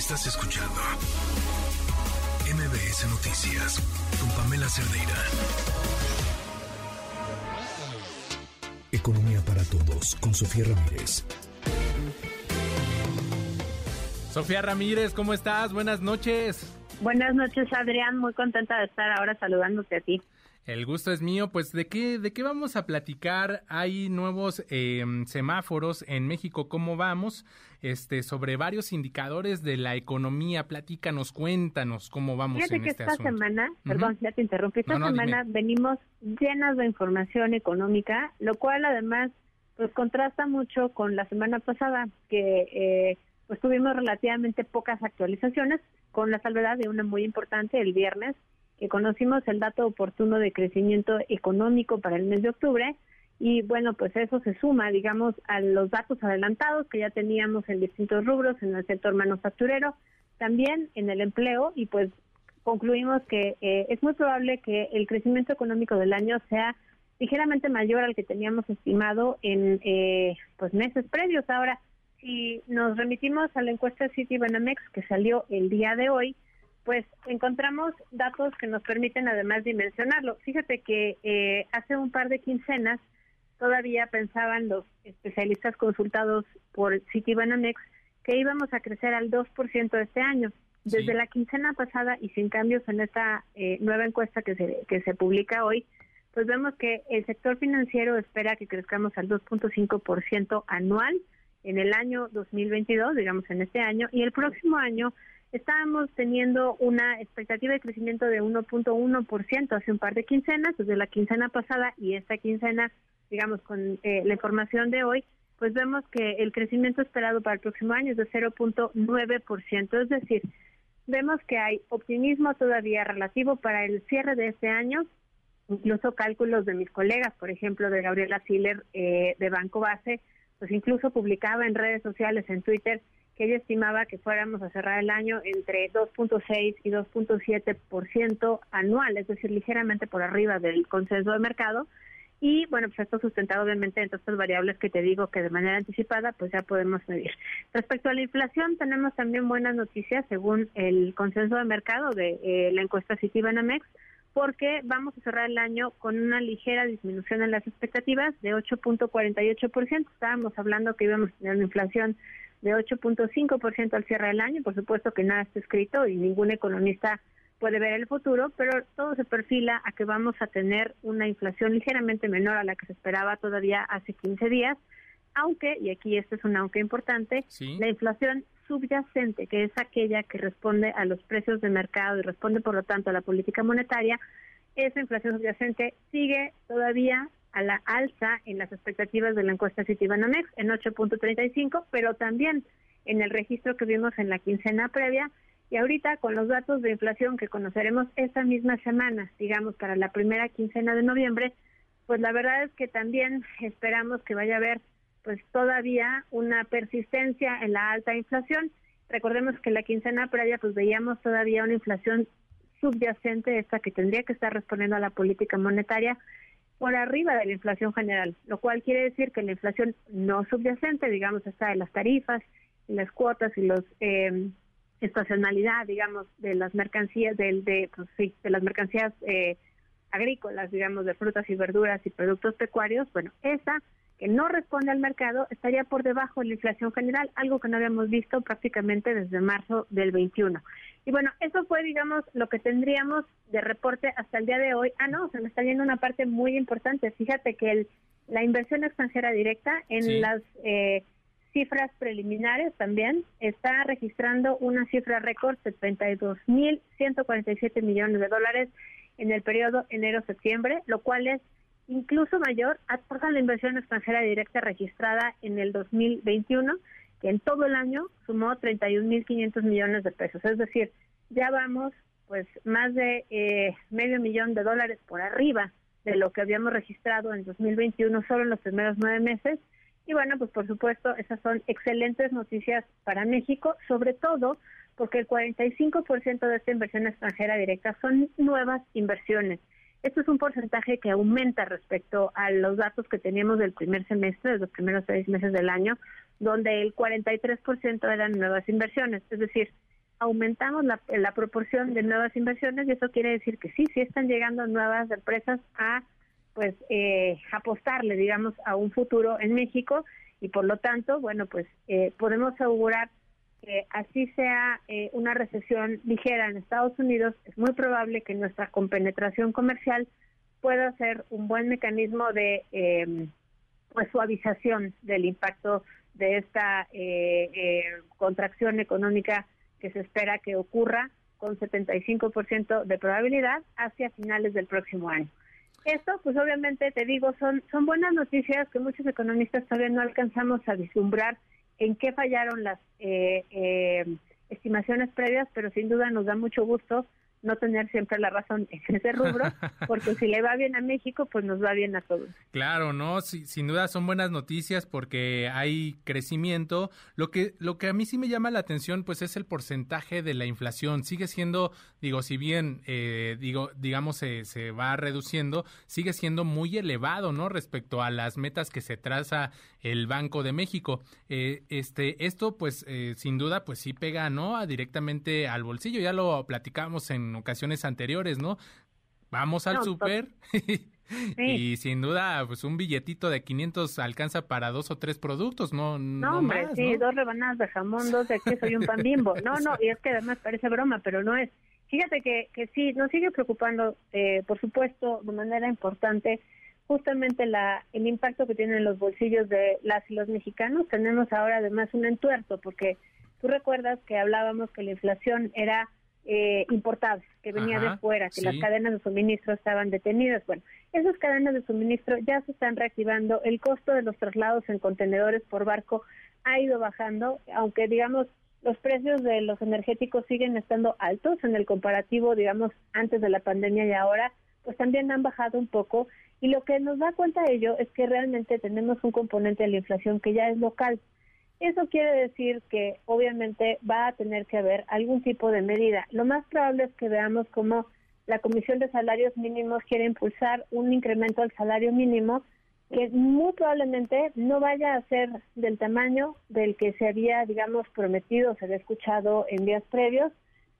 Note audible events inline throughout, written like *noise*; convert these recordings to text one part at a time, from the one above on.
Estás escuchando MBS Noticias con Pamela Cerdeira. Economía para todos con Sofía Ramírez. Sofía Ramírez, ¿cómo estás? Buenas noches. Buenas noches, Adrián. Muy contenta de estar ahora saludándote a ti. El gusto es mío. Pues, ¿de qué, de qué vamos a platicar? Hay nuevos eh, semáforos en México. ¿Cómo vamos? Este, sobre varios indicadores de la economía. Platícanos, cuéntanos cómo vamos Fíjate en que este esta asunto. semana, perdón, ya te interrumpí, esta No, no, semana venimos llenas de información económica, lo cual además pues contrasta mucho con la semana pasada, que eh, pues tuvimos relativamente pocas actualizaciones, con la salvedad de una muy importante el viernes, que conocimos el dato oportuno de crecimiento económico para el mes de octubre, y bueno, pues eso se suma, digamos, a los datos adelantados que ya teníamos en distintos rubros, en el sector manufacturero, también en el empleo, y pues concluimos que eh, es muy probable que el crecimiento económico del año sea ligeramente mayor al que teníamos estimado en eh, pues meses previos. Ahora, si nos remitimos a la encuesta Citibanamex que salió el día de hoy, pues encontramos datos que nos permiten además dimensionarlo. Fíjate que eh, hace un par de quincenas todavía pensaban los especialistas consultados por Citibanamex que íbamos a crecer al 2% este año. Desde Sí. la quincena pasada y sin cambios en esta eh, nueva encuesta que se, que se publica hoy, pues vemos que el sector financiero espera que crezcamos al 2.5% anual en el año 2022, digamos en este año, y el próximo año estábamos teniendo una expectativa de crecimiento de 1.1% hace un par de quincenas, desde la quincena pasada y esta quincena, digamos, con eh, la información de hoy, pues vemos que el crecimiento esperado para el próximo año es de 0.9%, es decir, vemos que hay optimismo todavía relativo para el cierre de este año, incluso cálculos de mis colegas, por ejemplo, de Gabriela Siller eh, de Banco Base, pues incluso publicaba en redes sociales, en Twitter, que ella estimaba que fuéramos a cerrar el año entre 2.6 y 2.7% anual, es decir, ligeramente por arriba del consenso de mercado. Y bueno, pues esto sustentado obviamente en todas estas variables que te digo que de manera anticipada pues ya podemos medir. Respecto a la inflación, tenemos también buenas noticias según el consenso de mercado de eh, la encuesta Citibanamex, porque vamos a cerrar el año con una ligera disminución en las expectativas de 8.48%. Estábamos hablando que íbamos a tener una inflación de 8.5% al cierre del año. Por supuesto que nada está escrito y ningún economista puede ver el futuro, pero todo se perfila a que vamos a tener una inflación ligeramente menor a la que se esperaba todavía hace 15 días, aunque, y aquí este es un aunque importante, Sí. la inflación subyacente, que es aquella que responde a los precios de mercado y responde, por lo tanto, a la política monetaria, esa inflación subyacente sigue todavía a la alza en las expectativas de la encuesta Citibanamex en 8.35, pero también en el registro que vimos en la quincena previa. Y ahorita con los datos de inflación que conoceremos esta misma semana, digamos para la primera quincena de noviembre, pues la verdad es que también esperamos que vaya a haber pues todavía una persistencia en la alta inflación. Recordemos que la quincena previa pues veíamos todavía una inflación subyacente, esta que tendría que estar respondiendo a la política monetaria por arriba de la inflación general, lo cual quiere decir que la inflación no subyacente, digamos, está de las tarifas, y las cuotas y los eh, estacionalidad, digamos, de las mercancías, del, de, pues, sí, de las mercancías eh, agrícolas, digamos, de frutas y verduras y productos pecuarios, bueno, esa que no responde al mercado estaría por debajo de la inflación general, algo que no habíamos visto prácticamente desde marzo del 21. Y bueno, eso fue, digamos, lo que tendríamos de reporte hasta el día de hoy. Ah, no, se me está yendo una parte muy importante. Fíjate que el, la inversión extranjera directa en Sí. las eh, cifras preliminares también está registrando una cifra récord de 32.147 millones de dólares en el periodo enero-septiembre, lo cual es incluso mayor a la inversión extranjera directa registrada en el 2021, que en todo el año sumó 31.500 millones de pesos. Es decir, ya vamos pues más de eh, medio millón de dólares por arriba de lo que habíamos registrado en 2021 solo en los primeros nueve meses. Y bueno, pues por supuesto, esas son excelentes noticias para México, sobre todo porque el 45% de esta inversión extranjera directa son nuevas inversiones. Esto es un porcentaje que aumenta respecto a los datos que teníamos del primer semestre, de los primeros seis meses del año, donde el 43% eran nuevas inversiones. Es decir, aumentamos la, la proporción de nuevas inversiones y eso quiere decir que sí, sí están llegando nuevas empresas a pues eh, apostarle, digamos, a un futuro en México y por lo tanto, bueno, pues eh, podemos augurar que así sea eh, una recesión ligera en Estados Unidos, es muy probable que nuestra compenetración comercial pueda ser un buen mecanismo de eh, pues suavización del impacto de esta eh, contracción económica que se espera que ocurra con 75% de probabilidad hacia finales del próximo año. Esto, pues obviamente te digo, son, son buenas noticias que muchos economistas todavía no alcanzamos a vislumbrar en qué fallaron las eh, eh, estimaciones previas, pero sin duda nos da mucho gusto no tener siempre la razón en ese rubro, *laughs* porque si le va bien a México, pues nos va bien a todos. Claro, no, sin duda son buenas noticias porque hay crecimiento. Lo que lo que a mí sí me llama la atención, pues es el porcentaje de la inflación. Sigue siendo, digo, si bien eh, digo, digamos se, se va reduciendo, sigue siendo muy elevado, ¿no? Respecto a las metas que se traza el Banco de México. Eh, este, esto, pues, eh, sin duda, pues sí pega, ¿no? directamente al bolsillo. Ya lo platicamos en ocasiones anteriores, ¿no? Vamos al súper *laughs* y sin duda, pues un billetito de 500 alcanza para dos o tres productos, ¿no? No, hombre, sí, dos rebanadas de jamón, dos de queso y un pan bimbo. No, no, y es que además parece broma, pero no es. Fíjate que, que sí, nos sigue preocupando, eh, por supuesto, de manera importante, justamente la, el impacto que tienen los bolsillos de las y los mexicanos. Tenemos ahora además un entuerto, porque tú recuerdas que hablábamos que la inflación era eh, que venía de fuera, que las cadenas de suministro estaban detenidas. Bueno, esas cadenas de suministro ya se están reactivando, el costo de los traslados en contenedores por barco ha ido bajando, aunque digamos los precios de los energéticos siguen estando altos en el comparativo, digamos, antes de la pandemia y ahora, pues también han bajado un poco. Y lo que nos da cuenta de ello es que realmente tenemos un componente de la inflación que ya es local. Eso quiere decir que obviamente va a tener que haber algún tipo de medida. Lo más probable es que veamos cómo la Comisión de Salarios Mínimos quiere impulsar un incremento al salario mínimo que muy probablemente no vaya a ser del tamaño del que se había, digamos, prometido, se había escuchado en días previos,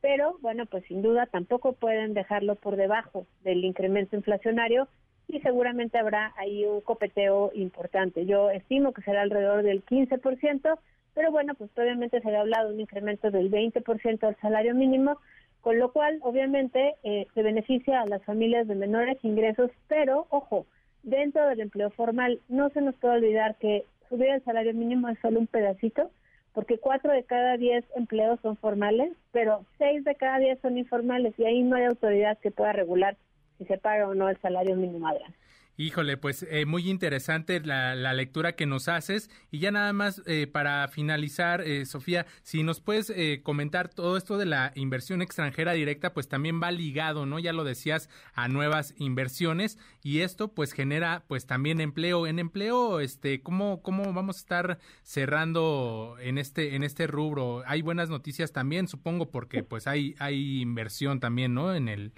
pero bueno, pues sin duda tampoco pueden dejarlo por debajo del incremento inflacionario y seguramente habrá ahí un copeteo importante. Yo estimo que será alrededor del 15%, pero bueno, pues obviamente se ha hablado de un incremento del 20% del salario mínimo, con lo cual obviamente eh, se beneficia a las familias de menores ingresos, pero ojo, dentro del empleo formal no se nos puede olvidar que subir el salario mínimo es solo un pedacito, porque cuatro de cada diez empleos son formales, pero seis de cada diez son informales y ahí no hay autoridad que pueda regular si se paga o no el salario mínimo Adrián. Híjole, pues eh, muy interesante la, lectura que nos haces. Y ya nada más eh, para finalizar, eh, Sofía, si nos puedes comentar todo esto de la inversión extranjera directa, pues también va ligado, ¿no? Ya lo decías, a nuevas inversiones y esto pues genera pues también empleo. En empleo, este, ¿cómo, cómo vamos a estar cerrando en este, en este rubro? Hay buenas noticias también, supongo, porque pues hay, hay inversión también, ¿no? En el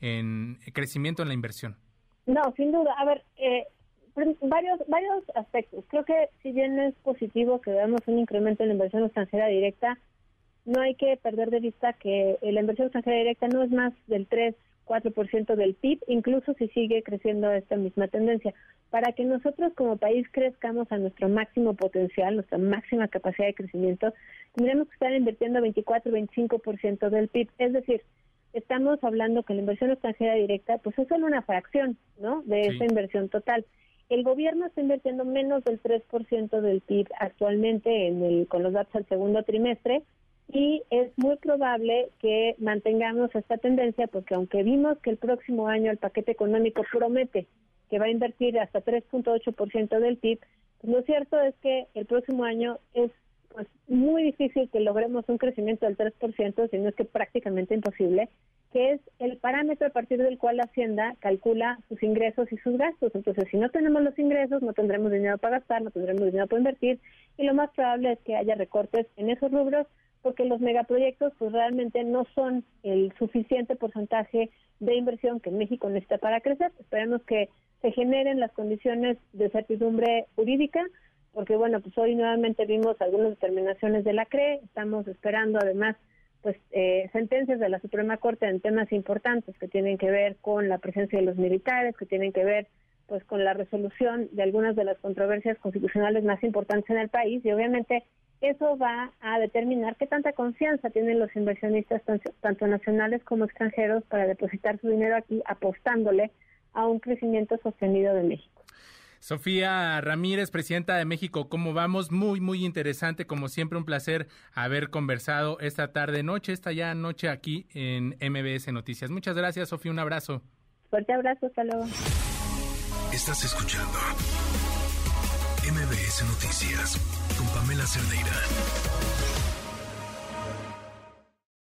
en crecimiento en la inversión? No, sin duda. A ver, eh, varios varios aspectos. Creo que si bien es positivo que veamos un incremento en la inversión extranjera directa, no hay que perder de vista que la inversión extranjera directa no es más del 3, 4% del PIB, incluso si sigue creciendo esta misma tendencia. Para que nosotros como país crezcamos a nuestro máximo potencial, nuestra máxima capacidad de crecimiento, tendremos que estar invirtiendo 24, 25% del PIB. Es decir, estamos hablando que la inversión extranjera directa pues es solo una fracción ¿no? de esa inversión total. El gobierno está invirtiendo menos del 3% del PIB actualmente en el, con los datos del segundo trimestre y es muy probable que mantengamos esta tendencia porque aunque vimos que el próximo año el paquete económico promete que va a invertir hasta 3.8% del PIB, pues lo cierto es que el próximo año es pues muy difícil que logremos un crecimiento del 3%, sino es que prácticamente imposible, que es el parámetro a partir del cual la Hacienda calcula sus ingresos y sus gastos. Entonces, si no tenemos los ingresos, no tendremos dinero para gastar, no tendremos dinero para invertir, y lo más probable es que haya recortes en esos rubros, porque los megaproyectos pues realmente no son el suficiente porcentaje de inversión que México necesita para crecer. Esperemos que se generen las condiciones de certidumbre jurídica porque bueno, pues hoy nuevamente vimos algunas determinaciones de la CRE, estamos esperando además pues eh, sentencias de la Suprema Corte en temas importantes que tienen que ver con la presencia de los militares, que tienen que ver pues con la resolución de algunas de las controversias constitucionales más importantes en el país y obviamente eso va a determinar qué tanta confianza tienen los inversionistas tanto nacionales como extranjeros para depositar su dinero aquí apostándole a un crecimiento sostenido de México. Sofía Ramírez, presidenta de México, ¿cómo vamos? Muy, muy interesante, como siempre, un placer haber conversado esta tarde, noche, esta ya noche aquí en MBS Noticias. Muchas gracias, Sofía, un abrazo. Fuerte abrazo, hasta luego. Estás escuchando MBS Noticias con Pamela Cerdeira.